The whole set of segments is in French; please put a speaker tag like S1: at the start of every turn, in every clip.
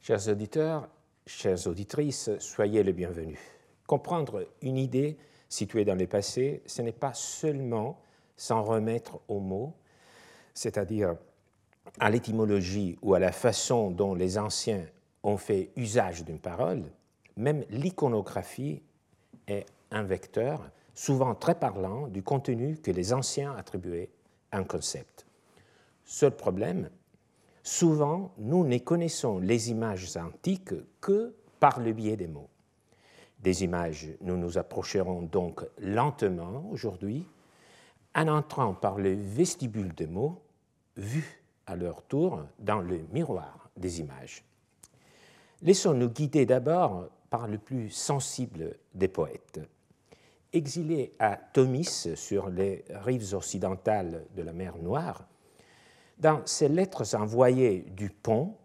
S1: Chers auditeurs, chères auditrices, soyez les bienvenus. Comprendre une idée située dans le passé, ce n'est pas seulement s'en remettre aux mots, c'est-à-dire à l'étymologie ou à la façon dont les anciens ont fait usage d'une parole, même l'iconographie est un vecteur, souvent très parlant, du contenu que les anciens attribuaient à un concept. Seul problème, souvent nous ne connaissons les images antiques que par le biais des mots. Des images, nous nous approcherons donc lentement aujourd'hui, en entrant par le vestibule des mots, vus à leur tour dans le miroir des images. Laissons-nous guider d'abord par le plus sensible des poètes. Exilé à Tomis, sur les rives occidentales de la mer Noire, dans ses lettres envoyées du pont,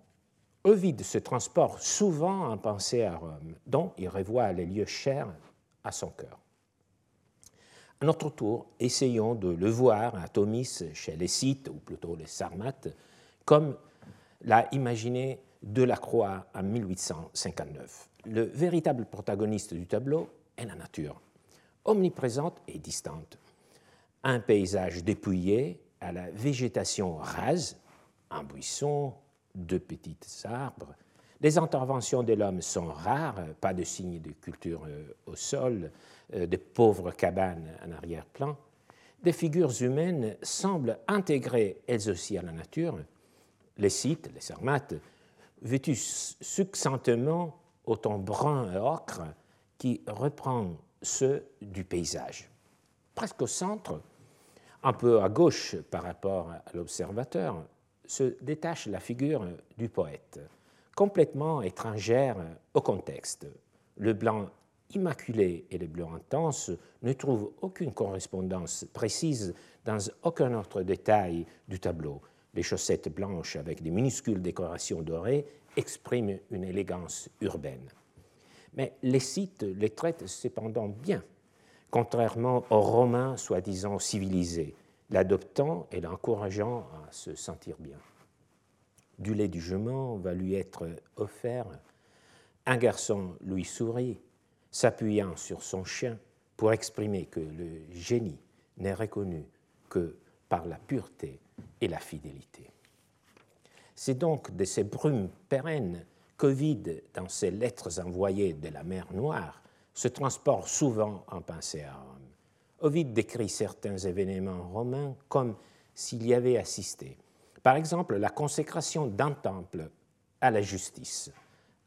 S1: Ovide se transporte souvent en pensée à Rome, dont il revoit les lieux chers à son cœur. À notre tour, essayons de le voir à Tomis chez les Scythes, ou plutôt les Sarmates, comme l'a imaginé Delacroix en 1859. Le véritable protagoniste du tableau est la nature, omniprésente et distante. Un paysage dépouillé à la végétation rase, un buisson, deux petits arbres. Les interventions de l'homme sont rares, pas de signes de culture euh, au sol, euh, de pauvres cabanes en arrière-plan. Des figures humaines semblent intégrées elles aussi à la nature. Les sites, les sarmates, vêtus succinctement au ton brun et ocre qui reprend ceux du paysage. Presque au centre, un peu à gauche par rapport à l'observateur, se détache la figure du poète, complètement étrangère au contexte. Le blanc immaculé et le bleu intense ne trouvent aucune correspondance précise dans aucun autre détail du tableau. Les chaussettes blanches avec des minuscules décorations dorées expriment une élégance urbaine. Mais les sites les traitent cependant bien, contrairement aux Romains soi-disant civilisés, l'adoptant et l'encourageant à se sentir bien. Du lait du jument va lui être offert. Un garçon lui sourit, s'appuyant sur son chien pour exprimer que le génie n'est reconnu que par la pureté et la fidélité. C'est donc de ces brumes pérennes qu'Ovide, dans ses lettres envoyées de la mer Noire, se transporte souvent en pensée à Rome. Ovide décrit certains événements romains comme s'il y avait assisté. Par exemple, la consécration d'un temple à la justice,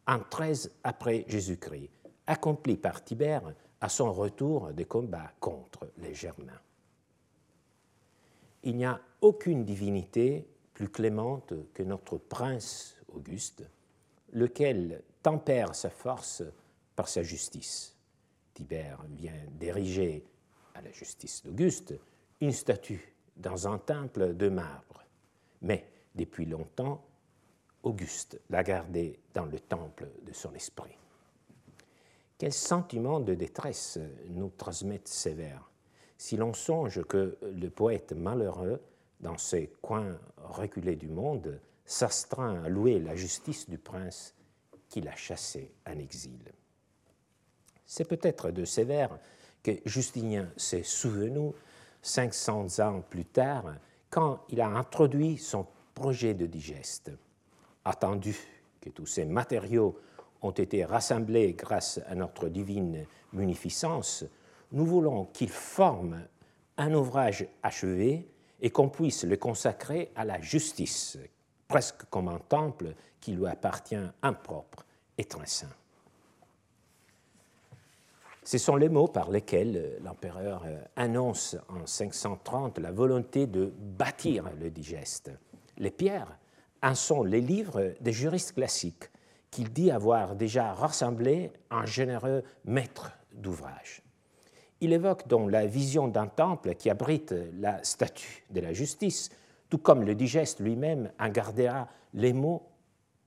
S1: en 13 après Jésus-Christ, accompli par Tibère à son retour des combats contre les Germains. Il n'y a aucune divinité plus clémente que notre prince Auguste, lequel tempère sa force par sa justice. Tibère vient d'ériger à la justice d'Auguste une statue dans un temple de marbre. Mais depuis longtemps, Auguste l'a gardée dans le temple de son esprit. Quel sentiment de détresse nous transmettent ces vers si l'on songe que le poète malheureux, dans ces coins reculés du monde, s'astreint à louer la justice du prince qui l'a chassé en exil? C'est peut-être de vers que Justinien s'est souvenu 500 ans plus tard, quand il a introduit son projet de digeste. Attendu que tous ces matériaux ont été rassemblés grâce à notre divine munificence, nous voulons qu'il forme un ouvrage achevé et qu'on puisse le consacrer à la justice, presque comme un temple qui lui appartient impropre et très saint. Ce sont les mots par lesquels l'empereur annonce en 530 la volonté de bâtir le digeste. Les pierres en sont les livres des juristes classiques qu'il dit avoir déjà rassemblés en généreux maître d'ouvrage. Il évoque donc la vision d'un temple qui abrite la statue de la justice, tout comme le digeste lui-même en gardera les mots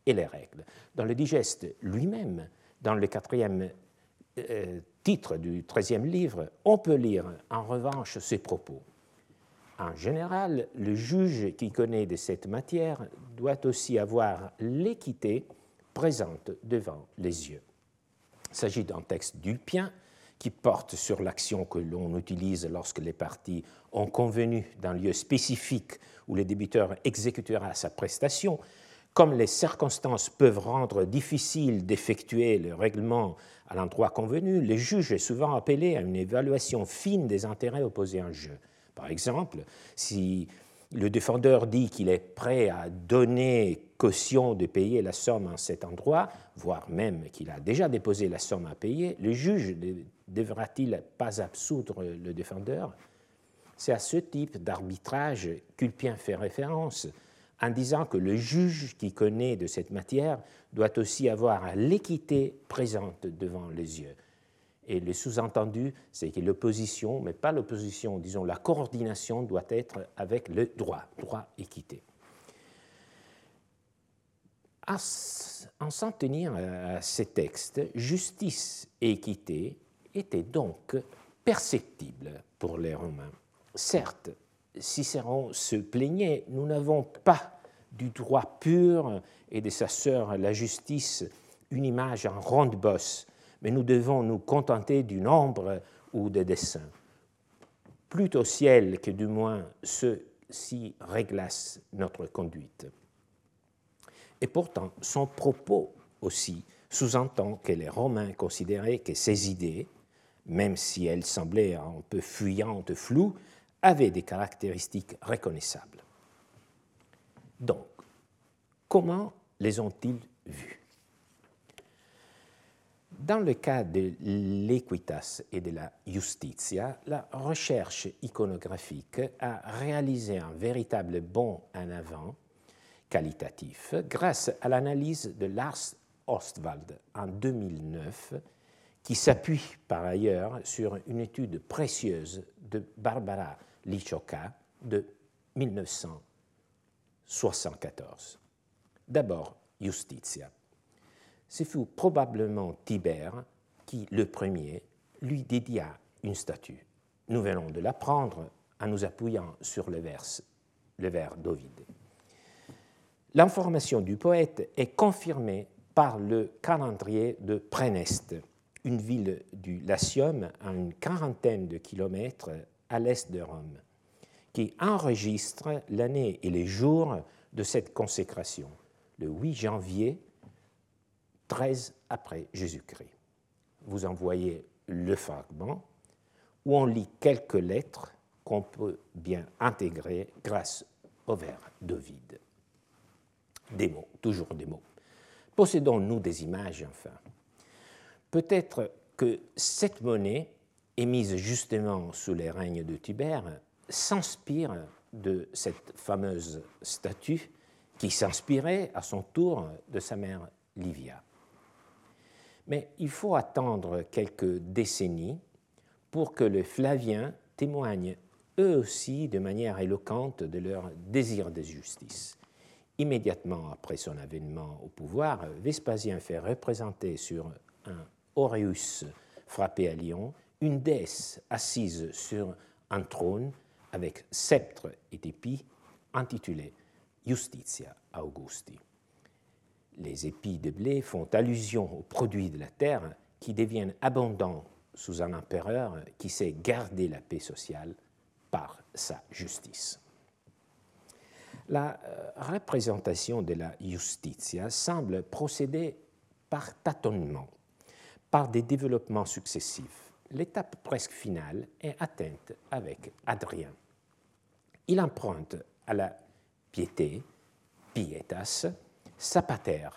S1: et les règles. Dans le digeste lui-même, dans le quatrième euh, titre du treizième livre, on peut lire en revanche ces propos. En général, le juge qui connaît de cette matière doit aussi avoir l'équité présente devant les yeux. Il s'agit d'un texte d'Ulpien qui porte sur l'action que l'on utilise lorsque les parties ont convenu d'un lieu spécifique où le débiteur exécutera sa prestation. Comme les circonstances peuvent rendre difficile d'effectuer le règlement à l'endroit convenu, le juge est souvent appelé à une évaluation fine des intérêts opposés en jeu. Par exemple, si le défendeur dit qu'il est prêt à donner caution de payer la somme en cet endroit, voire même qu'il a déjà déposé la somme à payer, le juge devra-t-il pas absoudre le défendeur? C'est à ce type d'arbitrage qu'Ulpien fait référence en disant que le juge qui connaît de cette matière doit aussi avoir l'équité présente devant les yeux. Et le sous-entendu, c'est que l'opposition, mais pas l'opposition, disons la coordination doit être avec le droit, droit, équité. En s'en tenir à ces textes, justice et équité étaient donc perceptibles pour les Romains. Certes, Cicéron se plaignait, nous n'avons pas du droit pur et de sa sœur la justice une image en ronde bosse mais nous devons nous contenter d'une ombre ou de dessins. Plus au ciel que du moins ceux-ci réglassent notre conduite. Et pourtant, son propos aussi sous-entend que les Romains considéraient que ces idées, même si elles semblaient un peu fuyantes, floues, avaient des caractéristiques reconnaissables. Donc, comment les ont-ils vues dans le cas de l'equitas et de la justitia, la recherche iconographique a réalisé un véritable bond en avant qualitatif grâce à l'analyse de Lars Ostwald en 2009, qui s'appuie par ailleurs sur une étude précieuse de Barbara Lichoka de 1974. D'abord, Justitia ce fut probablement Tibère qui, le premier, lui dédia une statue. Nous venons de l'apprendre en nous appuyant sur le, vers, le vers d'Ovide. L'information du poète est confirmée par le calendrier de Préneste, une ville du Latium à une quarantaine de kilomètres à l'est de Rome, qui enregistre l'année et les jours de cette consécration, le 8 janvier 13 après Jésus-Christ. Vous en voyez le fragment où on lit quelques lettres qu'on peut bien intégrer grâce au vers d'Ovide. Des mots, toujours des mots. Possédons-nous des images, enfin. Peut-être que cette monnaie, émise justement sous les règnes de Tibère, s'inspire de cette fameuse statue qui s'inspirait à son tour de sa mère Livia. Mais il faut attendre quelques décennies pour que les Flaviens témoignent eux aussi de manière éloquente de leur désir de justice. Immédiatement après son avènement au pouvoir, Vespasien fait représenter sur un auréus frappé à Lyon une déesse assise sur un trône avec sceptre et épis intitulé Justitia Augusti les épis de blé font allusion aux produits de la terre qui deviennent abondants sous un empereur qui sait garder la paix sociale par sa justice. La euh, représentation de la justitia semble procéder par tâtonnement, par des développements successifs. L'étape presque finale est atteinte avec Adrien. Il emprunte à la piété, pietas, Sapater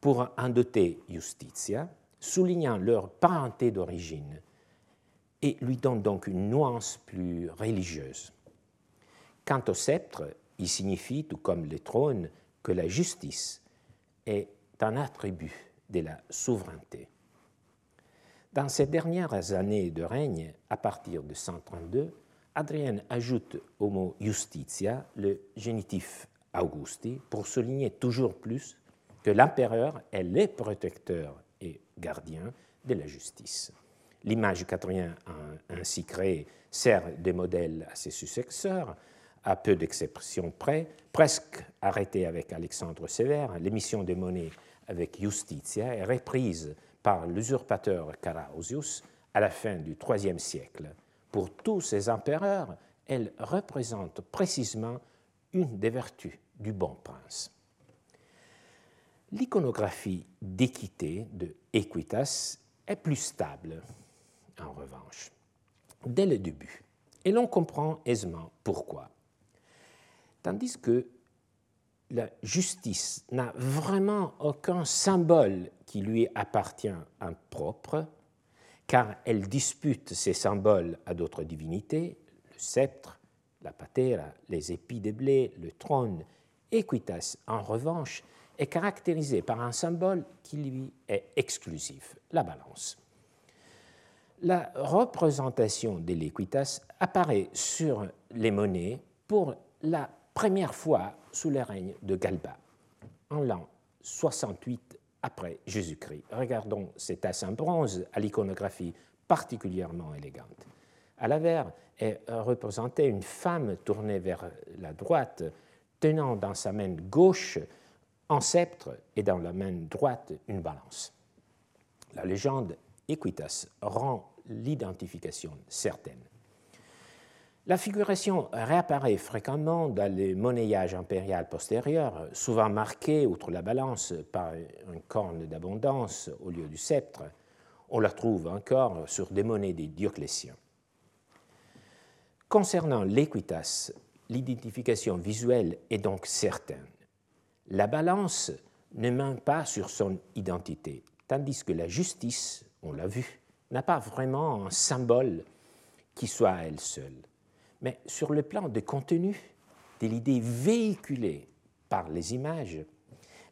S1: pour en doter Justitia, soulignant leur parenté d'origine et lui donne donc une nuance plus religieuse. Quant au sceptre, il signifie, tout comme le trône, que la justice est un attribut de la souveraineté. Dans ces dernières années de règne, à partir de 132, Adrien ajoute au mot justitia le génitif Augusti pour souligner toujours plus que l'empereur est le protecteur et gardien de la justice. L'image qu'Adrien a ainsi créée sert de modèle à ses successeurs, à peu d'exceptions près, presque arrêtée avec Alexandre Sévère, l'émission de monnaie avec Justitia est reprise par l'usurpateur Carausius à la fin du IIIe siècle. Pour tous ces empereurs, elle représente précisément une des vertus du bon prince. L'iconographie d'équité de Equitas est plus stable, en revanche, dès le début, et l'on comprend aisément pourquoi. Tandis que la justice n'a vraiment aucun symbole qui lui appartient en propre, car elle dispute ses symboles à d'autres divinités, le sceptre, la patera, les épis de blé, le trône. Equitas, en revanche, est caractérisé par un symbole qui lui est exclusif, la balance. La représentation de l'equitas apparaît sur les monnaies pour la première fois sous le règne de Galba, en l'an 68 après Jésus-Christ. Regardons cet as en bronze à l'iconographie particulièrement élégante. À l'avers est représentée une femme tournée vers la droite, tenant dans sa main gauche un sceptre et dans la main droite une balance. La légende Equitas rend l'identification certaine. La figuration réapparaît fréquemment dans les monnayages impériaux postérieurs, souvent marqués, outre la balance, par un corne d'abondance au lieu du sceptre. On la trouve encore sur des monnaies des Dioclétiens. Concernant l'équitas, l'identification visuelle est donc certaine. La balance ne ment pas sur son identité, tandis que la justice, on l'a vu, n'a pas vraiment un symbole qui soit elle seule. Mais sur le plan de contenu, de l'idée véhiculée par les images,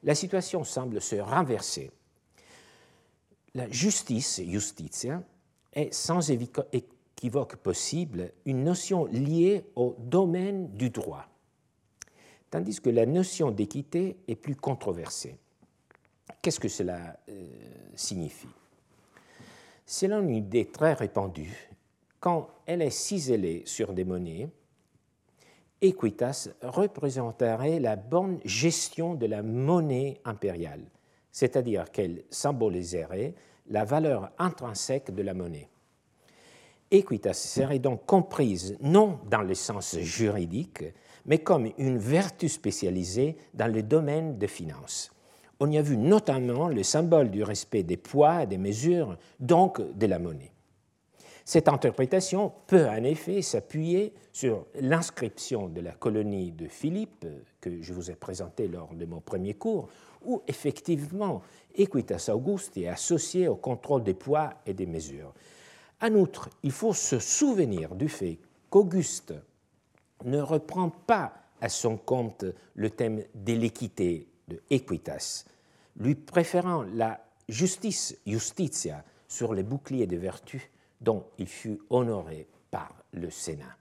S1: la situation semble se renverser. La justice, justitia, est sans équivoque possible une notion liée au domaine du droit tandis que la notion d'équité est plus controversée. Qu'est-ce que cela euh, signifie? Selon une idée très répandue, quand elle est ciselée sur des monnaies, equitas représenterait la bonne gestion de la monnaie impériale, c'est-à-dire qu'elle symboliserait la valeur intrinsèque de la monnaie. Equitas serait donc comprise non dans le sens juridique, mais comme une vertu spécialisée dans le domaine des finances. On y a vu notamment le symbole du respect des poids et des mesures, donc de la monnaie. Cette interprétation peut en effet s'appuyer sur l'inscription de la colonie de Philippe, que je vous ai présentée lors de mon premier cours, où effectivement Equitas Augusti est associé au contrôle des poids et des mesures. En outre, il faut se souvenir du fait qu'Auguste ne reprend pas à son compte le thème de l'équité, de equitas, lui préférant la justice, justitia, sur les boucliers de vertu dont il fut honoré par le Sénat.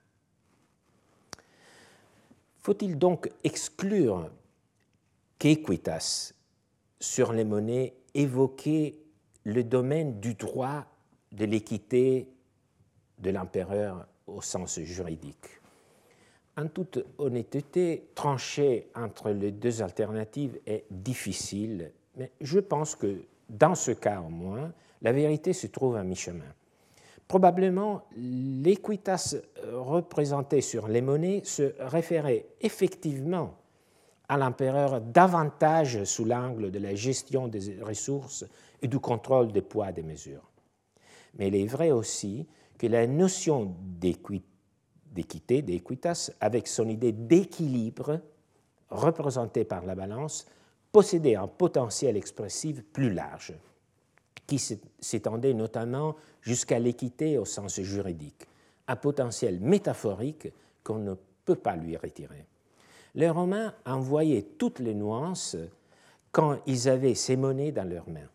S1: Faut-il donc exclure qu'equitas, sur les monnaies, évoquait le domaine du droit, de l'équité de l'empereur au sens juridique? En toute honnêteté, trancher entre les deux alternatives est difficile, mais je pense que dans ce cas au moins, la vérité se trouve à mi-chemin. Probablement, l'équitas représenté sur les monnaies se référait effectivement à l'empereur davantage sous l'angle de la gestion des ressources et du contrôle des poids des mesures. Mais il est vrai aussi que la notion d'équité d'équité, d'équitas, avec son idée d'équilibre représentée par la balance, possédait un potentiel expressif plus large, qui s'étendait notamment jusqu'à l'équité au sens juridique, un potentiel métaphorique qu'on ne peut pas lui retirer. Les Romains envoyaient toutes les nuances quand ils avaient ces monnaies dans leurs mains.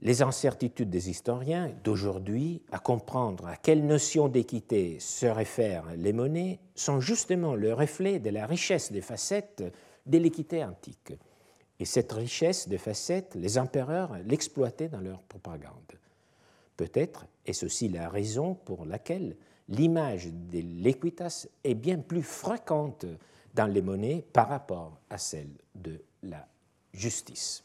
S1: Les incertitudes des historiens d'aujourd'hui à comprendre à quelle notion d'équité se réfèrent les monnaies sont justement le reflet de la richesse des facettes de l'équité antique. Et cette richesse de facettes, les empereurs l'exploitaient dans leur propagande. Peut-être est-ce aussi la raison pour laquelle l'image de l'équitas est bien plus fréquente dans les monnaies par rapport à celle de la justice.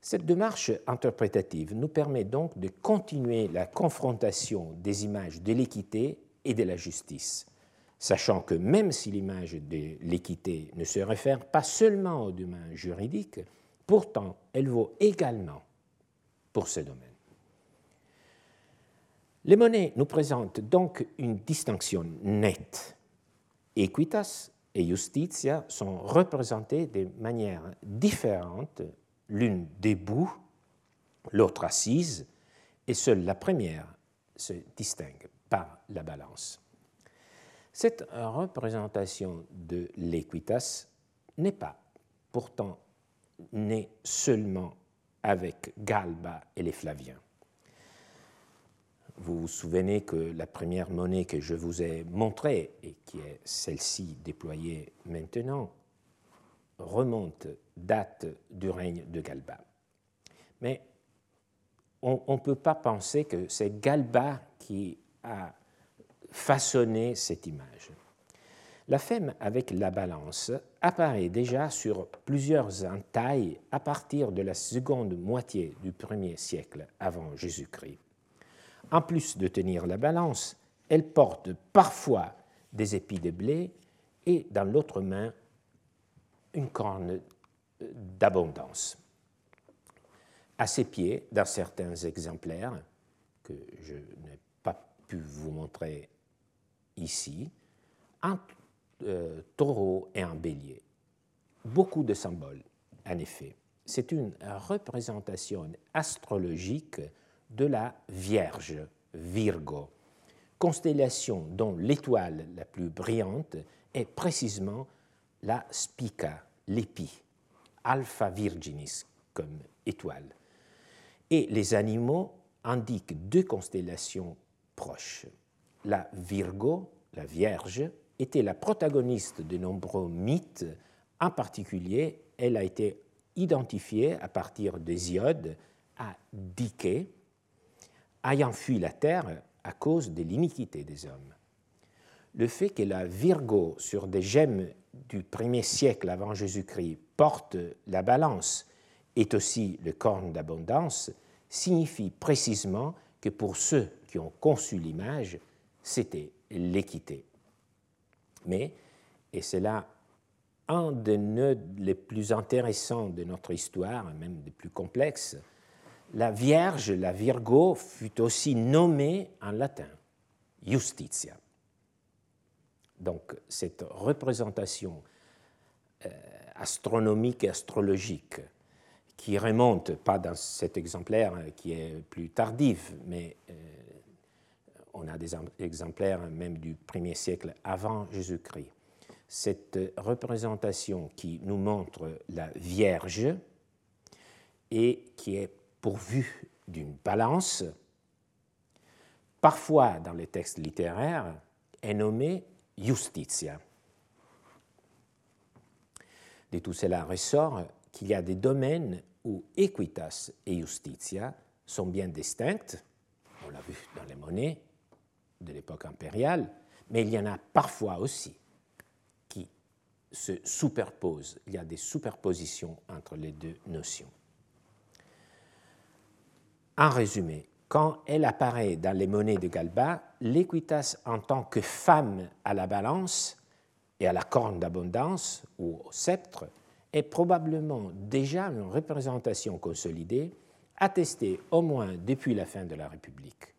S1: Cette démarche interprétative nous permet donc de continuer la confrontation des images de l'équité et de la justice, sachant que même si l'image de l'équité ne se réfère pas seulement au domaine juridique, pourtant elle vaut également pour ce domaine. Les monnaies nous présentent donc une distinction nette. Equitas et justitia sont représentées de manière différente, l'une debout, l'autre assise, et seule la première se distingue par la balance. Cette représentation de l'equitas n'est pas pourtant née seulement avec Galba et les Flaviens. Vous vous souvenez que la première monnaie que je vous ai montrée, et qui est celle-ci déployée maintenant, remonte, date du règne de Galba. Mais on ne peut pas penser que c'est Galba qui a façonné cette image. La femme avec la balance apparaît déjà sur plusieurs entailles à partir de la seconde moitié du premier siècle avant Jésus-Christ. En plus de tenir la balance, elle porte parfois des épis de blé et dans l'autre main une corne d'abondance. À ses pieds, dans certains exemplaires, que je n'ai pas pu vous montrer ici, un euh, taureau et un bélier. Beaucoup de symboles, en effet. C'est une représentation astrologique de la Vierge, Virgo, constellation dont l'étoile la plus brillante est précisément la Spica, l'épi, Alpha Virginis comme étoile. Et les animaux indiquent deux constellations proches. La Virgo, la Vierge, était la protagoniste de nombreux mythes. En particulier, elle a été identifiée à partir d'Hésiode à Dike, ayant fui la terre à cause de l'iniquité des hommes. Le fait que la Virgo, sur des gemmes du premier siècle avant Jésus-Christ, porte la balance, est aussi le corne d'abondance, signifie précisément que pour ceux qui ont conçu l'image, c'était l'équité. Mais, et c'est là un des nœuds les plus intéressants de notre histoire, même des plus complexes, la Vierge, la Virgo, fut aussi nommée en latin Justitia. Donc cette représentation euh, astronomique et astrologique qui remonte, pas dans cet exemplaire qui est plus tardif, mais euh, on a des exemplaires même du premier siècle avant Jésus-Christ. Cette représentation qui nous montre la Vierge et qui est pourvue d'une balance, parfois dans les textes littéraires, est nommée justitia. De tout cela ressort qu'il y a des domaines où equitas et justitia sont bien distinctes, on l'a vu dans les monnaies de l'époque impériale, mais il y en a parfois aussi qui se superposent, il y a des superpositions entre les deux notions. En résumé, quand elle apparaît dans les monnaies de Galba, l'équitas en tant que femme à la balance et à la corne d'abondance ou au sceptre est probablement déjà une représentation consolidée, attestée au moins depuis la fin de la République.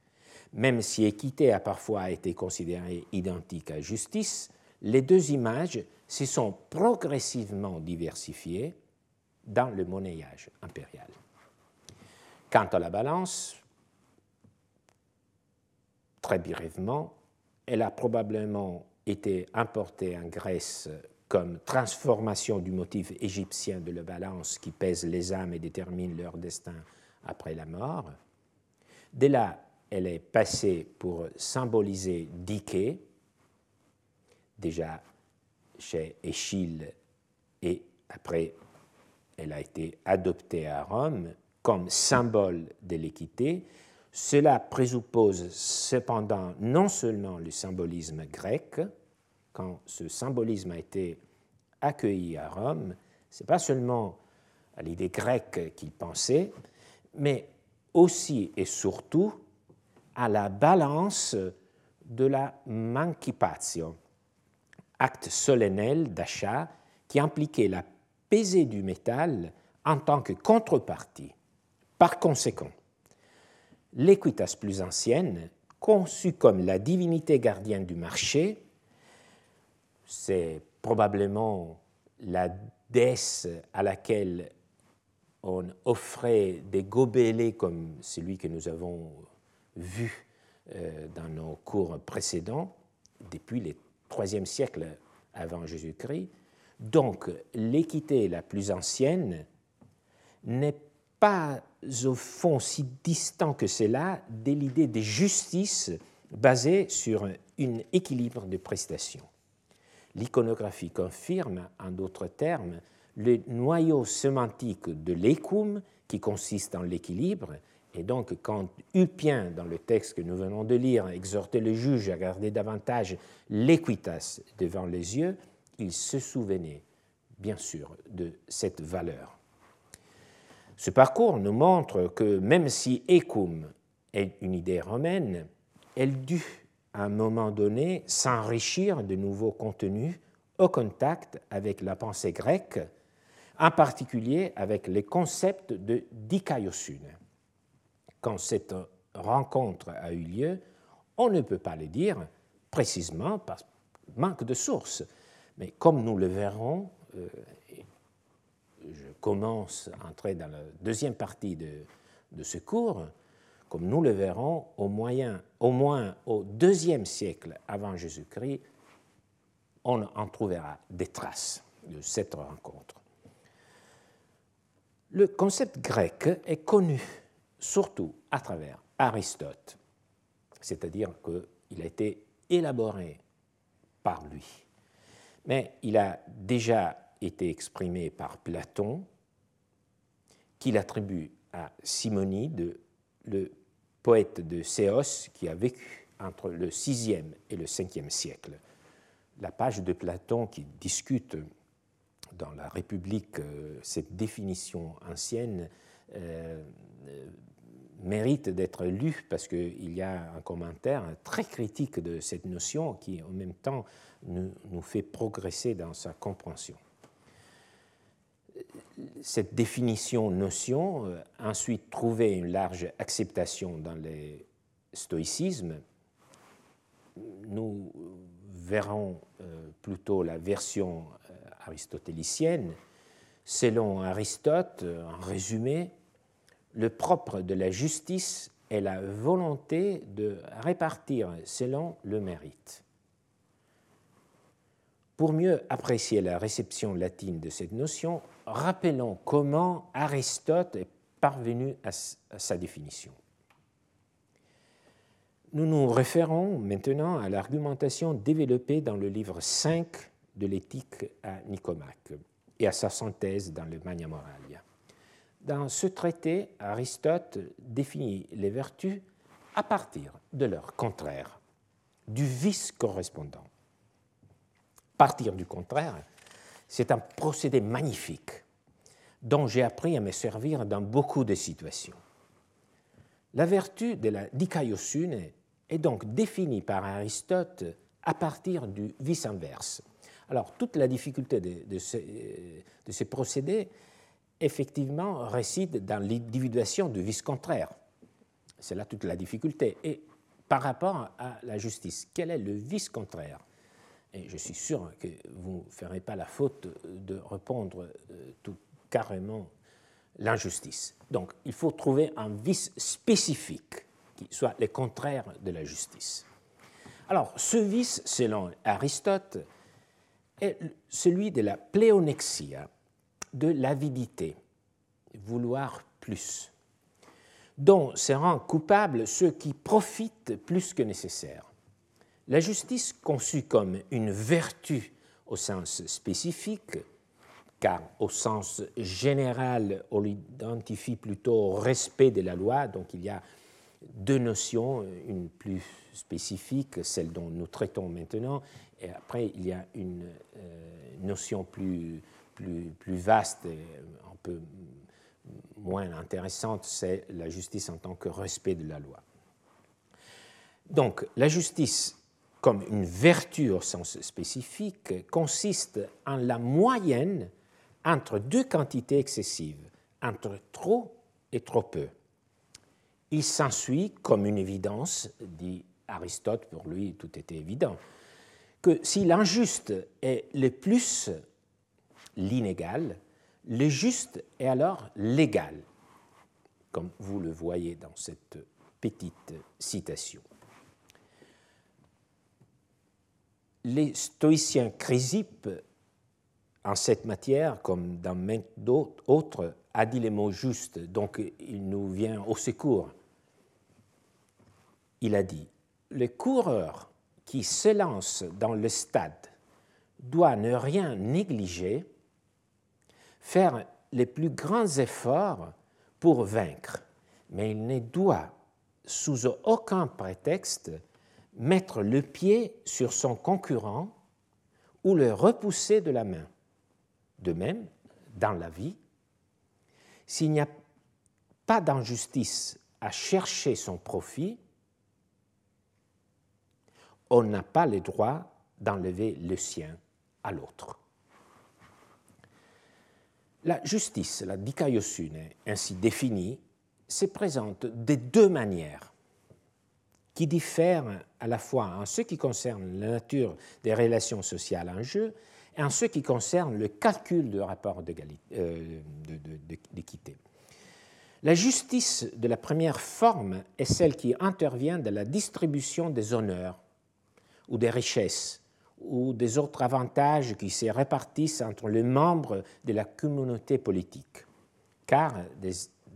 S1: Même si équité a parfois été considérée identique à justice, les deux images se sont progressivement diversifiées dans le monnayage impérial. Quant à la balance, très brièvement, elle a probablement été importée en Grèce comme transformation du motif égyptien de la balance qui pèse les âmes et détermine leur destin après la mort. Dès elle est passée pour symboliser Dike, déjà chez Échille, et après, elle a été adoptée à Rome comme symbole de l'équité, Cela présuppose cependant non seulement le symbolisme grec, quand ce symbolisme a été accueilli à Rome, ce n'est pas seulement à l'idée grecque qu'il pensait, mais aussi et surtout à la balance de la mancipatio, acte solennel d'achat qui impliquait la pesée du métal en tant que contrepartie. Par conséquent, l'équitas plus ancienne, conçue comme la divinité gardienne du marché, c'est probablement la déesse à laquelle on offrait des gobelets comme celui que nous avons vu euh, dans nos cours précédents, depuis le IIIe siècle avant Jésus-Christ. Donc, l'équité la plus ancienne n'est pas au fond si distant que cela de l'idée de justice basée sur un équilibre de prestations. L'iconographie confirme, en d'autres termes, le noyau sémantique de l'écum qui consiste en l'équilibre. Et donc, quand Ulpien, dans le texte que nous venons de lire, exhortait le juge à garder davantage l'équitas devant les yeux, il se souvenait, bien sûr, de cette valeur. Ce parcours nous montre que même si ecum est une idée romaine, elle dut à un moment donné s'enrichir de nouveaux contenus au contact avec la pensée grecque en particulier avec les concepts de dikaiosune. Quand cette rencontre a eu lieu, on ne peut pas le dire précisément par manque de sources, mais comme nous le verrons, euh, je commence à entrer dans la deuxième partie de, de ce cours, comme nous le verrons, au, moyen, au moins au deuxième siècle avant Jésus-Christ, on en trouvera des traces de cette rencontre. Le concept grec est connu surtout à travers Aristote, c'est-à-dire qu'il a été élaboré par lui. Mais il a déjà été exprimé par Platon, qu'il attribue à Simonide, le poète de Céos qui a vécu entre le VIe et le Ve siècle. La page de Platon qui discute dans la République, euh, cette définition ancienne mérite d'être lue parce qu'il y a un commentaire très critique de cette notion qui en même temps nous, fait progresser dans sa compréhension. Cette définition notion a ensuite trouvé une large acceptation dans les stoïcismes. Nous verrons plutôt la version aristotélicienne, selon Aristote, en résumé, le propre de la justice est la volonté de répartir selon le mérite. Pour mieux apprécier la réception latine de cette notion, rappelons comment Aristote est parvenu à sa définition. Nous nous référons maintenant à l'argumentation développée dans le livre 5 de l'éthique à Nicomaque et à sa synthèse dans le Magna Moralia. Dans ce traité, Aristote définit les vertus à partir de leur contraire, du vice correspondant. Partir du contraire, c'est un procédé magnifique dont j'ai appris à me servir dans beaucoup de situations. La vertu de la dikaiosune est donc définie par Aristote à partir du vice inverse, alors, toute la difficulté de, ces, procédés, effectivement, réside dans l'individuation du vice contraire. C'est là toute la difficulté. Et par rapport à la justice, quel est le vice contraire? Et je suis sûr que vous ne ferez pas la faute de répondre euh, tout carrément l'injustice. Donc, il faut trouver un vice spécifique qui soit le contraire de la justice. Alors, ce vice, selon Aristote, est celui de la pléonexia, de l'avidité, vouloir plus, dont se rend coupable ceux qui profitent plus que nécessaire. La justice conçue comme une vertu au sens spécifique, car au sens général, on l'identifie plutôt au respect de la loi, donc il y a deux notions, une plus spécifique, celle dont nous traitons maintenant, et après il y a une notion plus, plus, vaste et un peu moins intéressante, c'est la justice en tant que respect de la loi. Donc la justice comme une vertu au sens spécifique consiste en la moyenne entre deux quantités excessives, entre trop et trop peu. Il s'ensuit comme une évidence, dit Aristote, pour lui tout était évident, que si l'injuste est le plus l'inégal, le juste est alors l'égal, comme vous le voyez dans cette petite citation. Les stoïciens Chrysippe, en cette matière, comme dans d'autres, a dit les mots justes, donc il nous vient au secours. Il a dit Le coureur qui se lance dans le stade doit ne rien négliger faire les plus grands efforts pour vaincre, mais il ne doit, sous aucun prétexte, mettre le pied sur son concurrent ou le repousser de la main. De même, dans la vie, s'il n'y a pas d'injustice à chercher son profit, on n'a pas le droit d'enlever le sien à l'autre. La justice, la dikaiosune, ainsi définie, se présente de deux manières qui diffèrent à la fois en ce qui concerne la nature des relations sociales en jeu et en ce qui concerne le calcul du rapport euh, d'équité. La justice de la première forme est celle qui intervient dans la distribution des honneurs ou des richesses ou des autres avantages qui se répartissent entre les membres de la communauté politique. Car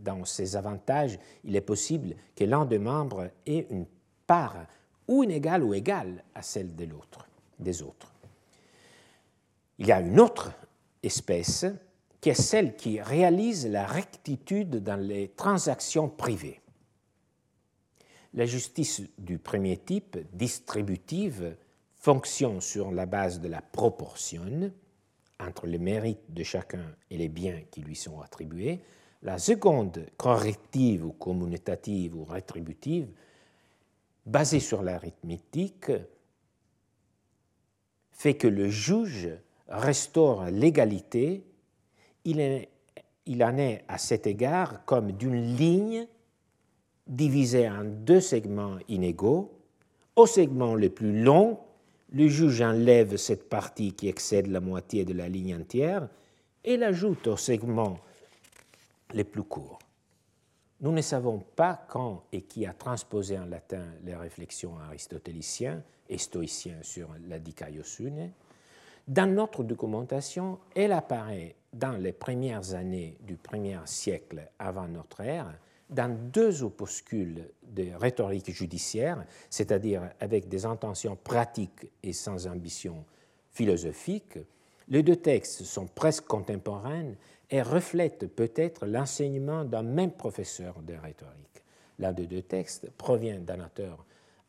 S1: dans ces avantages, il est possible que l'un des membres ait une part ou inégale ou égale à celle de des autres. Il y a une autre espèce qui est celle qui réalise la rectitude dans les transactions privées. La justice du premier type, distributive, fonctionne sur la base de la proportion entre les mérites de chacun et les biens qui lui sont attribués. La seconde, corrective ou communicative ou rétributive, basée sur l'arithmétique, fait que le juge restaure l'égalité. Il, il en est à cet égard comme d'une ligne divisée en deux segments inégaux. Au segment le plus long, le juge enlève cette partie qui excède la moitié de la ligne entière et l'ajoute au segment les plus courts. Nous ne savons pas quand et qui a transposé en latin les réflexions aristotéliciennes et stoïciennes sur la dikaiosune. Dans notre documentation, elle apparaît dans les premières années du premier siècle avant notre ère dans deux opuscules de rhétorique judiciaire, c'est-à-dire avec des intentions pratiques et sans ambition philosophique, les deux textes sont presque contemporains et reflètent peut-être l'enseignement d'un même professeur de rhétorique. L'un des deux textes provient d'un auteur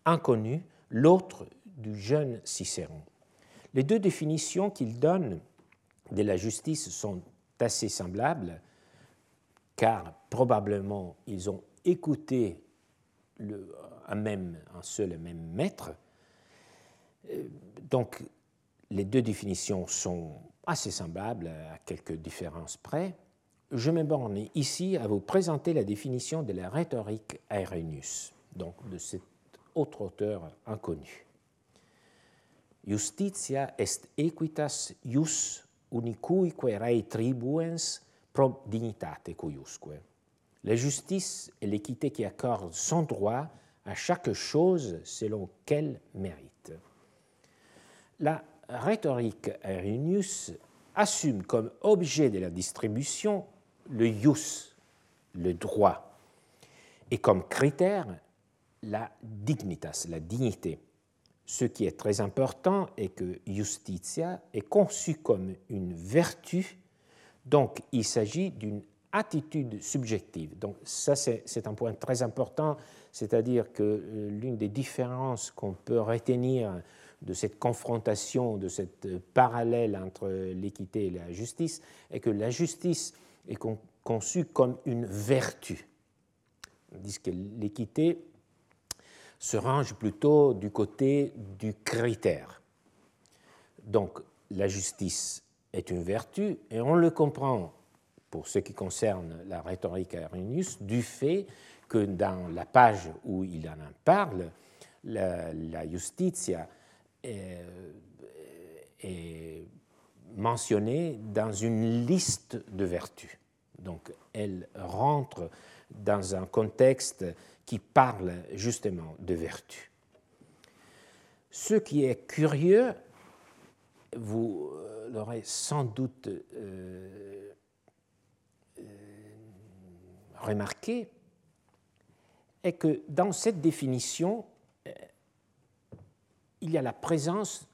S1: inconnu, l'autre du jeune Cicéron. Les deux définitions qu'il donne de la justice sont assez semblables, car probablement ils ont écouté le, un, même, un seul et même maître. Euh, donc les deux définitions sont assez semblables à quelques différences près. Je me borne ici à vous présenter la définition de la rhétorique Aerenius, donc de cet autre auteur inconnu. Justitia est equitas ius unicuique rei tribuens pro dignitate cuiusque. La justice est l'équité qui accorde son droit à chaque chose selon qu'elle mérite. La rhétorique Arrhenius assume comme objet de la distribution le ius, le droit, et comme critère la dignitas, la dignité. Ce qui est très important est que justitia est conçue comme une vertu donc il s'agit d'une attitude subjective. Donc ça, c'est un point très important, c'est-à-dire que euh, l'une des différences qu'on peut retenir de cette confrontation, de cette parallèle entre l'équité et la justice, est que la justice est conçue comme une vertu, tandis que l'équité se range plutôt du côté du critère. Donc la justice est une vertu et on le comprend pour ce qui concerne la rhétorique à du fait que dans la page où il en parle, la, justitia est, est mentionnée dans une liste de vertus. Donc elle rentre dans un contexte qui parle justement de vertu. Ce qui est curieux, vous euh, l'aurez sans doute euh, euh, remarqué, est que dans cette définition, il y a la présence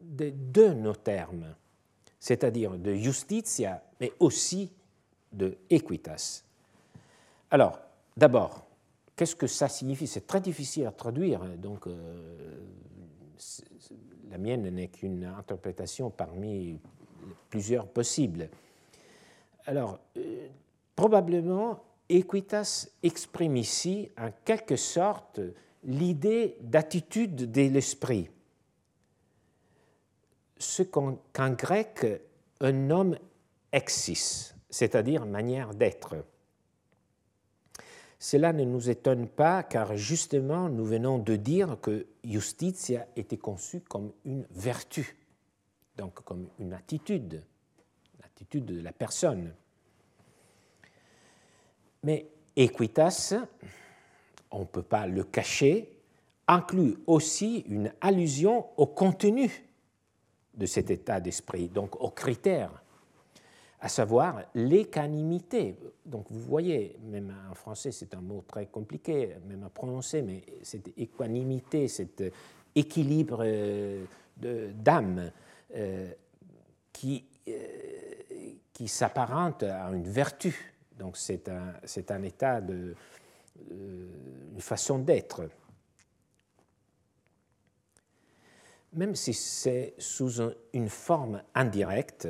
S1: de deux nos termes, c'est-à-dire de justitia, mais aussi de equitas. Alors, d'abord, Qu'est-ce que ça signifie? C'est très difficile à traduire, donc la mienne n'est qu'une interprétation parmi plusieurs possibles. Alors, euh, probablement, Equitas exprime ici en quelque sorte l'idée d'attitude de l'esprit, ce qu'en grec un nomme exis, c'est-à-dire manière d'être. Cela ne nous étonne pas car justement nous venons de dire que justitia était conçue comme une vertu, donc comme une attitude, l'attitude de la personne. Mais equitas, on ne peut pas le cacher, inclut aussi une allusion au contenu de cet état d'esprit, donc aux critères à savoir l'équanimité. Donc vous voyez, même en français c'est un mot très compliqué, même à prononcer, mais cette équanimité, cet équilibre euh, d'âme euh, qui, euh, qui s'apparente à une vertu. Donc c'est un, un, état de une façon d'être. Même si c'est sous une forme indirecte,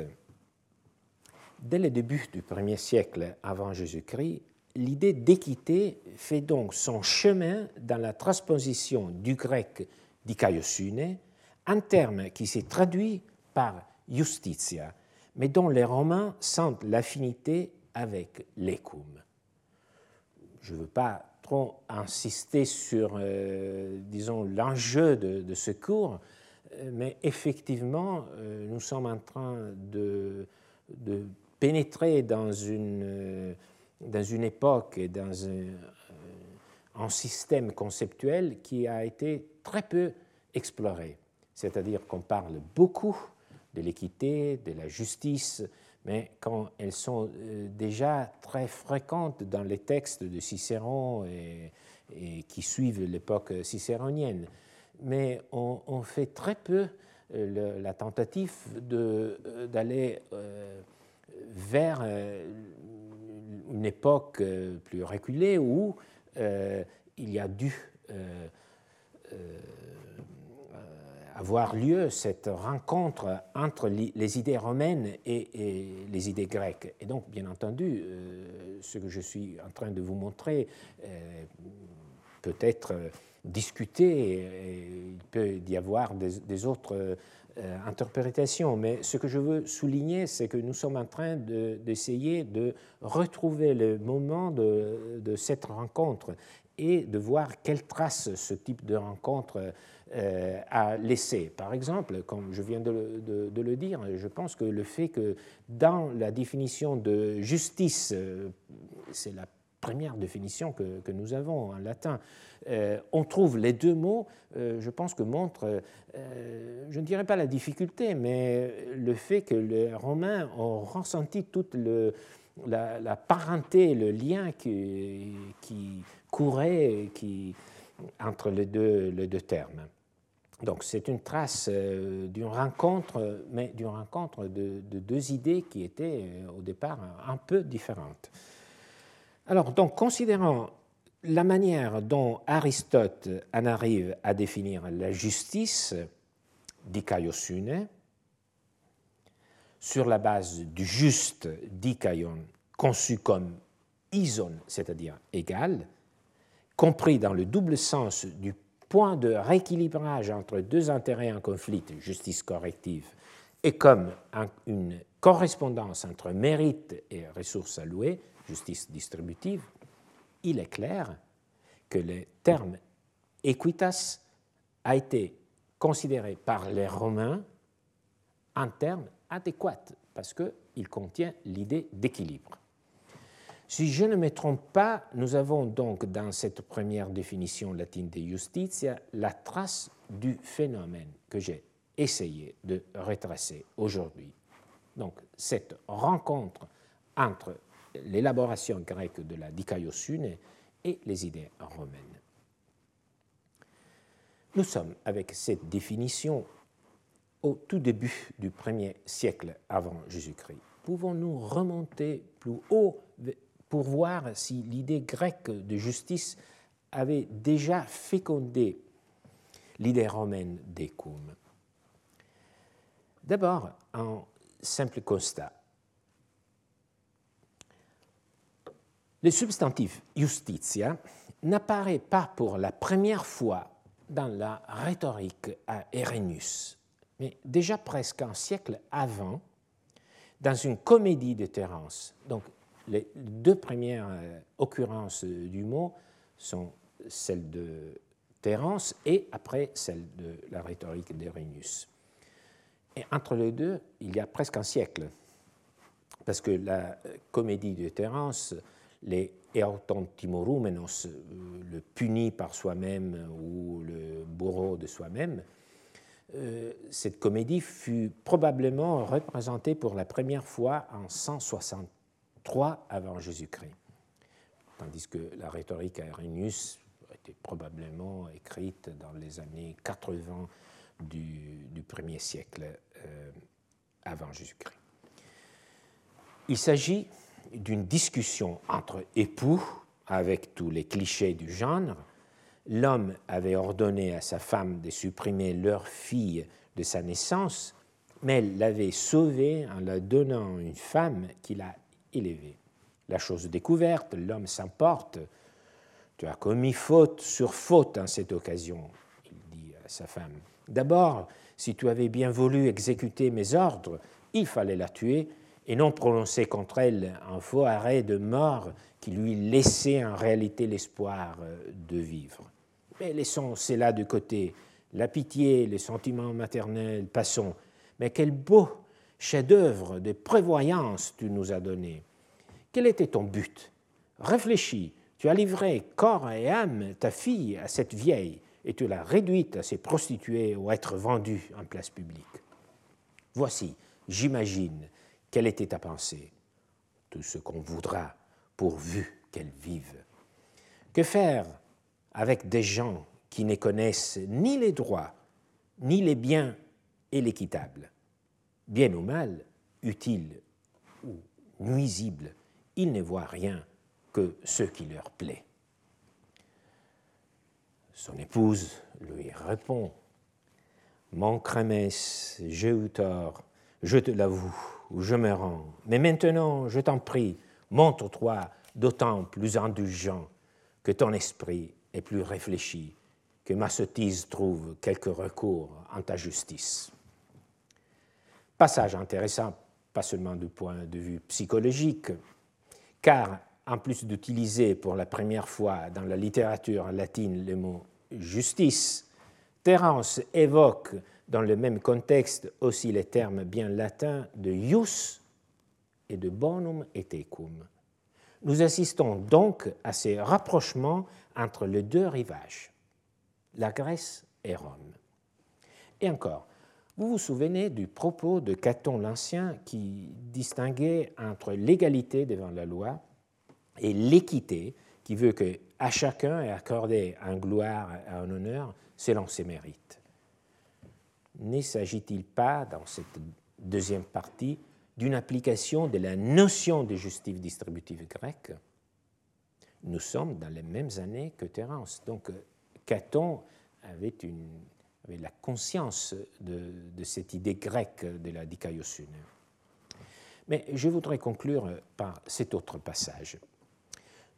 S1: Dès le début du premier siècle avant Jésus-Christ, l'idée d'équité fait donc son chemin dans la transposition du grec dikaiosune, un terme qui s'est traduit par justitia, mais dont les Romains sentent l'affinité avec l'écum. Je ne veux pas trop insister sur, euh, l'enjeu de, ce cours, euh, mais effectivement, euh, nous sommes en train de pénétrer dans une, euh, dans une époque et dans un, euh, un, système conceptuel qui a été très peu exploré. C'est-à-dire qu'on parle beaucoup de l'équité, de la justice, mais quand elles sont euh, déjà très fréquentes dans les textes de Cicéron et, qui suivent l'époque cicéronienne. Mais on, fait très peu la tentative d'aller vers euh, une époque euh, plus reculée où euh, il y a dû avoir lieu cette rencontre entre les idées romaines et, les idées grecques. Et donc, bien entendu, ce que je suis en train de vous montrer peut être discuté, et il peut y avoir des autres euh, interprétation, mais ce que je veux souligner, c'est que nous sommes en train d'essayer de, retrouver le moment de, cette rencontre et de voir quelle trace ce type de rencontre euh, a laissé. Par exemple, comme je viens de, de, le dire, je pense que le fait que dans la définition de justice, euh, c'est la première définition que, nous avons en latin, euh, on trouve les deux mots, euh, je pense que montre, euh, je ne dirais pas la difficulté, mais le fait que les Romains ont ressenti toute la, parenté, le lien qui, courait entre les deux, termes. Donc c'est une trace euh, d'une rencontre, mais d'une rencontre de, deux idées qui étaient au départ un peu différentes. Alors donc considérant la manière dont Aristote en arrive à définir la justice, dikaiosune, sur la base du juste dikaion conçu comme ison, c'est-à-dire égal, compris dans le double sens du point de rééquilibrage entre deux intérêts en conflit, justice corrective, et comme une correspondance entre mérite et ressources allouées, justice distributive, il est clair que le terme equitas a été considéré par les Romains un terme adéquat parce qu'il contient l'idée d'équilibre. Si je ne me trompe pas, nous avons donc dans cette première définition latine de justitia la trace du phénomène que j'ai essayé de retracer aujourd'hui. Donc cette rencontre entre l'élaboration grecque de la dikaiosune et les idées romaines. Nous sommes avec cette définition au tout début du premier siècle avant Jésus-Christ. Pouvons-nous remonter plus haut pour voir si l'idée grecque de justice avait déjà fécondé l'idée romaine d'écume. D'abord, un simple constat. Le substantif justitia n'apparaît pas pour la première fois dans la rhétorique à Erénus, mais déjà presque un siècle avant, dans une comédie de Terence. Donc les deux premières euh, occurrences du mot sont celles de Terence et après celle de la rhétorique d'Erénius. Et entre les deux, il y a presque un siècle, parce que la euh, comédie de Terence, les Eoton Timoroumenos, euh, le puni par soi-même ou le bourreau de soi-même, cette comédie fut probablement représentée pour la première fois en 160 3 avant Jésus-Christ. Tandis que la rhétorique à Irénius était probablement écrite dans les années 80 du, premier siècle euh, avant Jésus-Christ. Il s'agit d'une discussion entre époux avec tous les clichés du genre. L'homme avait ordonné à sa femme de supprimer leur fille de sa naissance, mais l'avait sauvée en la donnant une femme qu'il a élevé. La chose découverte, l'homme s'emporte. Tu as commis faute sur faute en cette occasion, il dit à sa femme. D'abord, si tu avais bien voulu exécuter mes ordres, il fallait la tuer et non prononcer contre elle un faux arrêt de mort qui lui laissait en réalité l'espoir euh, de vivre. Mais laissons cela de côté. La pitié, les sentiments maternels, passons. Mais quel beau chef-d'œuvre de prévoyance tu nous as donné. Quel était ton but? Réfléchis, tu as livré corps et âme ta fille à cette vieille et tu l'as réduite à se prostituer ou à être vendue en place publique. Voici, j'imagine, quelle était ta pensée? Tout ce qu'on voudra pourvu qu'elle vive. Que faire avec des gens qui ne connaissent ni les droits, ni les biens et l'équitable? Bien ou mal, utile ou nuisible, ils ne voient rien que ce qui leur plaît. Son épouse lui répond Mon crémesse, j'ai eu tort, je te l'avoue, ou je me rends. Mais maintenant, je t'en prie, montre-toi d'autant plus indulgent que ton esprit est plus réfléchi, que ma sottise trouve quelque recours en ta justice. Passage intéressant, pas seulement du point de vue psychologique, car en plus d'utiliser pour la première fois dans la littérature latine le mot justice, Terence évoque dans le même contexte aussi les termes bien latins de ius et de bonum et tecum. Nous assistons donc à ces rapprochements entre les deux rivages, la Grèce et Rome. Et encore, vous vous souvenez du propos de Caton l'Ancien qui distinguait entre l'égalité devant la loi et l'équité, qui veut que à chacun est accordé un gloire et un honneur selon ses mérites. Ne s'agit-il pas, dans cette deuxième partie, d'une application de la notion de justice distributive grecque? Nous sommes dans les mêmes années que Terence. Donc, Caton avait, la conscience de, cette idée grecque de la dikaiosune. Mais je voudrais conclure par cet autre passage.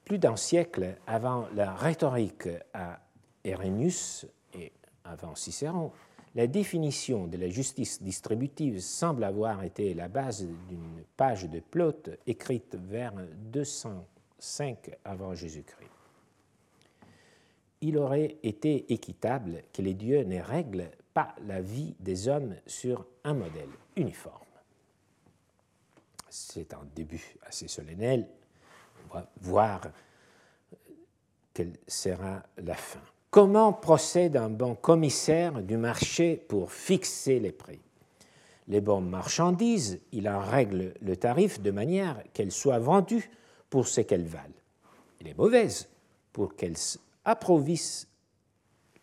S1: Plus d'un siècle avant la rhétorique à Erénius et avant Cicéron, la définition de la justice distributive semble avoir été la base d'une page de Plaute écrite vers 205 avant Jésus-Christ. Il aurait été équitable que les dieux ne règlent pas la vie des hommes sur un modèle uniforme. C'est un début assez solennel. On va voir quelle sera la fin. Comment procède un bon commissaire du marché pour fixer les prix? Les bonnes marchandises, il en règle le tarif de manière qu'elles soient vendues pour ce qu'elles valent. Les mauvaises, pour qu'elles approvissent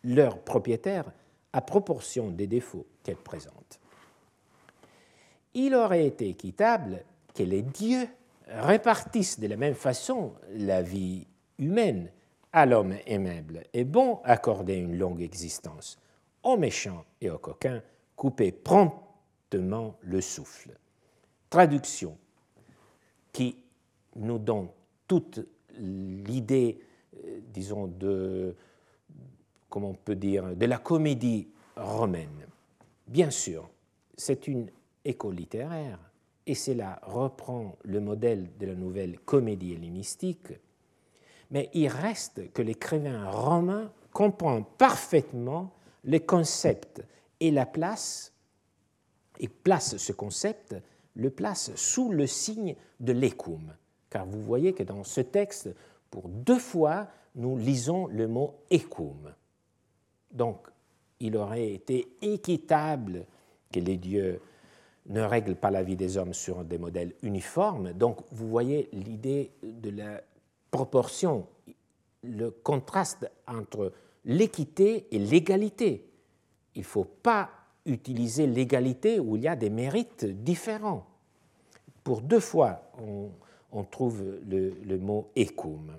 S1: leurs propriétaires à proportion des défauts qu'elles présentent. Il aurait été équitable que les dieux répartissent de la même façon la vie humaine à l'homme aimable et bon accorder une longue existence, aux méchants et aux coquins couper promptement le souffle. Traduction qui nous donne toute l'idée, euh, disons, de, comment on peut dire, de la comédie romaine. Bien sûr, c'est une école littéraire et cela reprend le modèle de la nouvelle comédie hellénistique mais il reste que l'écrivain romain comprend parfaitement les concepts et la place, et place ce concept, le place sous le signe de l'écume. Car vous voyez que dans ce texte, pour deux fois, nous lisons le mot écume. Donc, il aurait été équitable que les dieux ne règlent pas la vie des hommes sur des modèles uniformes. Donc, vous voyez l'idée de la proportion, le contraste entre l'équité et l'égalité. Il ne faut pas utiliser l'égalité où il y a des mérites différents. Pour deux fois, on, trouve le, mot écume.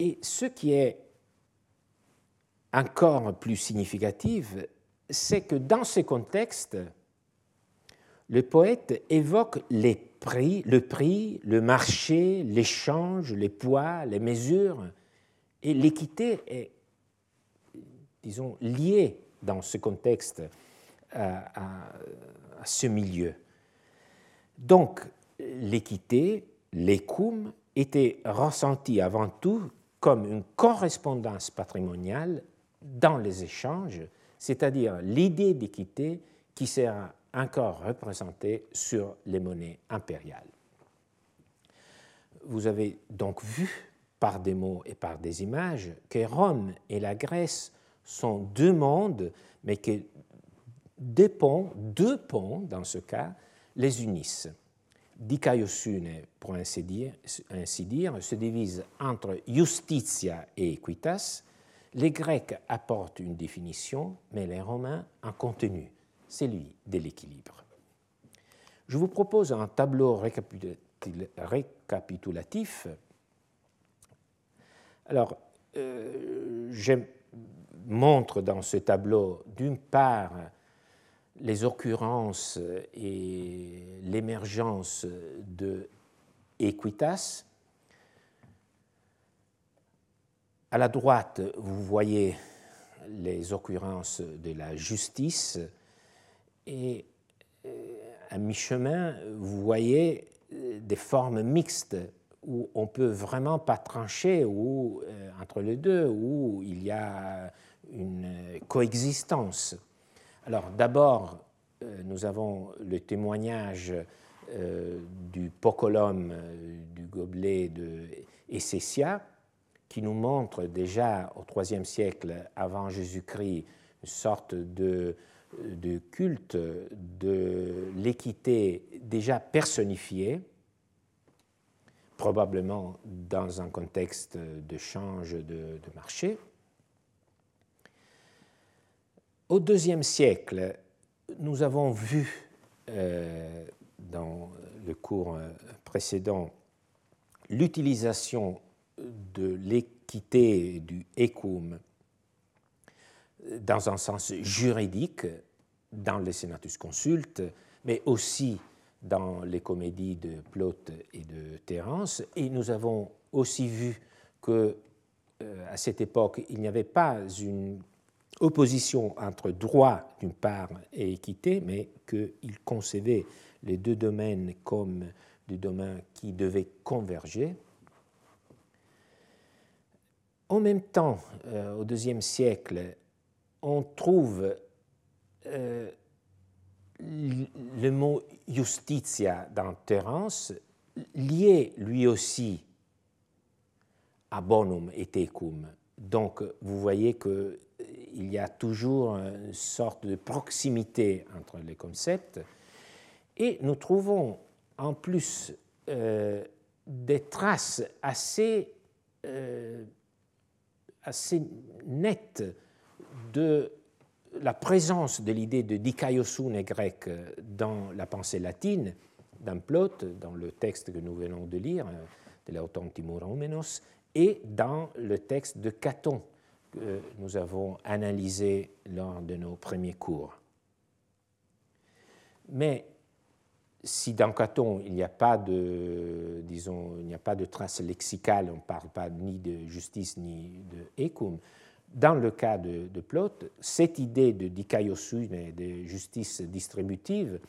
S1: Et ce qui est encore plus significatif, c'est que dans ce contexte, le poète évoque les le prix, le marché, l'échange, les poids, les mesures, et l'équité est, disons, liée dans ce contexte à, ce milieu. Donc, l'équité, l'écume, était ressentie avant tout comme une correspondance patrimoniale dans les échanges, c'est-à-dire l'idée d'équité qui sert encore représentés sur les monnaies impériales. Vous avez donc vu par des mots et par des images que Rome et la Grèce sont deux mondes, mais que deux ponts, deux ponts dans ce cas, les unissent. Dikaiosune, pour ainsi dire, ainsi dire, se divise entre justitia et equitas. Les Grecs apportent une définition, mais les Romains un contenu celui de l'équilibre. Je vous propose un tableau récapitulatif. Alors, euh, je montre dans ce tableau, d'une part, les occurrences et l'émergence de Equitas. À la droite, vous voyez les occurrences de la justice et euh, à mi-chemin, vous voyez euh, des formes mixtes où on peut vraiment pas trancher ou, euh, entre les deux, où il y a une coexistence. Alors d'abord, nous avons le témoignage du pocolum du gobelet de Essessia, qui nous montre déjà au IIIe siècle avant Jésus-Christ une sorte de de culte de l'équité déjà personnifiée, probablement dans un contexte de change de, marché. Au deuxième siècle, nous avons vu euh, dans le cours précédent l'utilisation de l'équité du écum dans un sens juridique dans les Senatus Consultes, mais aussi dans les comédies de Plaute et de Terence. Et nous avons aussi vu que euh, à cette époque, il n'y avait pas une opposition entre droit d'une part et équité, mais qu'il concevait les deux domaines comme des domaines qui devaient converger. En même temps, euh, au deuxième siècle, on trouve euh, le mot justitia dans Terence lié lui aussi à bonum et tecum. Donc vous voyez qu'il y a toujours une sorte de proximité entre les concepts. Et nous trouvons en plus euh, des traces assez, euh, assez nettes de la présence de l'idée de dikaiosune grec dans la pensée latine, dans Plaute, dans le texte que nous venons de lire, de l'auton Timuraumenos, et dans le texte de Caton que nous avons analysé lors de nos premiers cours. Mais si dans Caton il n'y a pas de, disons, il n'y a pas de trace lexicale, on ne parle pas ni de justice ni de dans le cas de, Plaute, cette idée de dikaiosune de justice distributive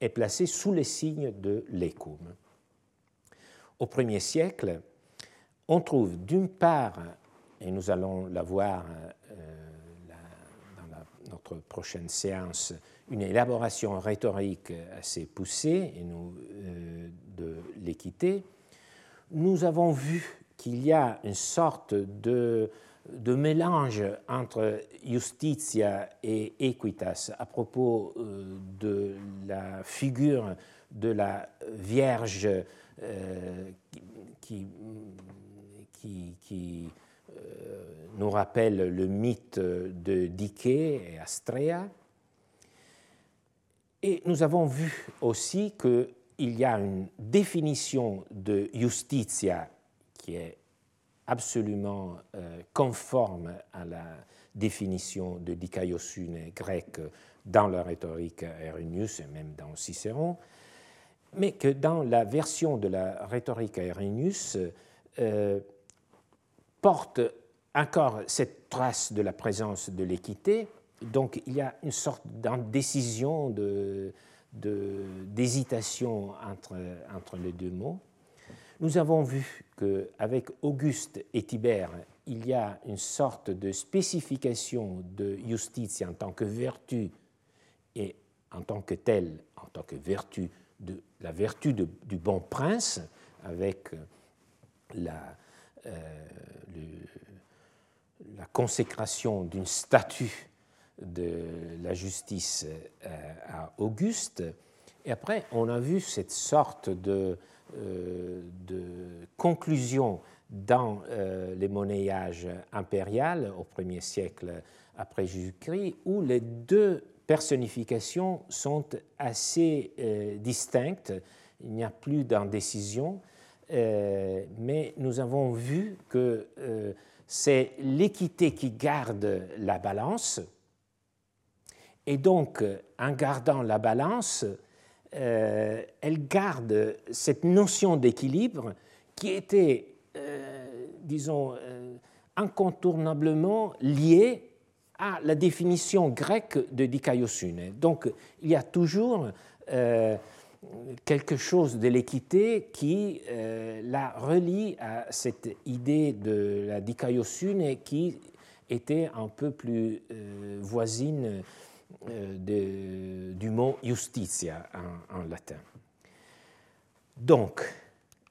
S1: est placée sous les signes de l'écum. Au premier siècle, on trouve d'une part, et nous allons la voir euh, dans notre prochaine séance, une élaboration rhétorique assez poussée et nous, euh, de l'équité, nous avons vu qu'il y a une sorte de de mélange entre justitia et equitas à propos euh, de la figure de la Vierge euh, qui, euh, nous rappelle le mythe de Diké et Astrea. Et nous avons vu aussi qu'il y a une définition de justitia qui est absolument euh, conforme à la définition de dikaiosune grecque dans la rhétorique Arrhenius et même dans Cicéron, mais que dans la version de la rhétorique Arrhenius euh, porte encore cette trace de la présence de l'équité. Donc il y a une sorte d'indécision, d'hésitation entre les deux mots. Nous avons vu qu'avec Auguste et Tibère, il y a une sorte de spécification de justice en tant que vertu et en tant que telle, en tant que vertu, de la vertu du bon prince, avec la, euh, la consécration d'une statue de la justice euh, à Auguste. Et après, on a vu cette sorte de euh, de conclusion dans euh, les monnayages impériales au premier siècle après Jésus-Christ, où les deux personnifications sont assez euh, distinctes. Il n'y a plus d'indécision, mais nous avons vu que c'est l'équité qui garde la balance. Et donc, en gardant la balance, euh, elle garde cette notion d'équilibre qui était, euh, disons, euh, incontournablement liée à la définition grecque de dikaiosune. Donc il y a toujours quelque chose de l'équité qui la relie à cette idée de la dikaiosune qui était un peu plus voisine de, du mot justitia en, latin. Donc,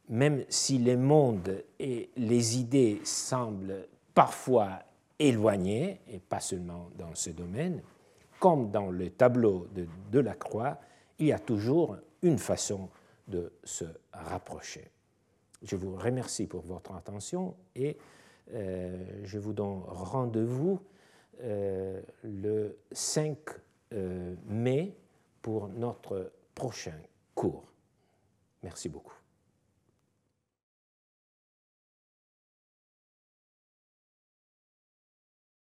S1: même si les mondes et les idées semblent parfois éloignés, et pas seulement dans ce domaine, comme dans le tableau de, de la croix, il y a toujours une façon de se rapprocher. Je vous remercie pour votre attention et euh, je vous donne rendez-vous euh, le 5 mai pour notre prochain cours. Merci beaucoup.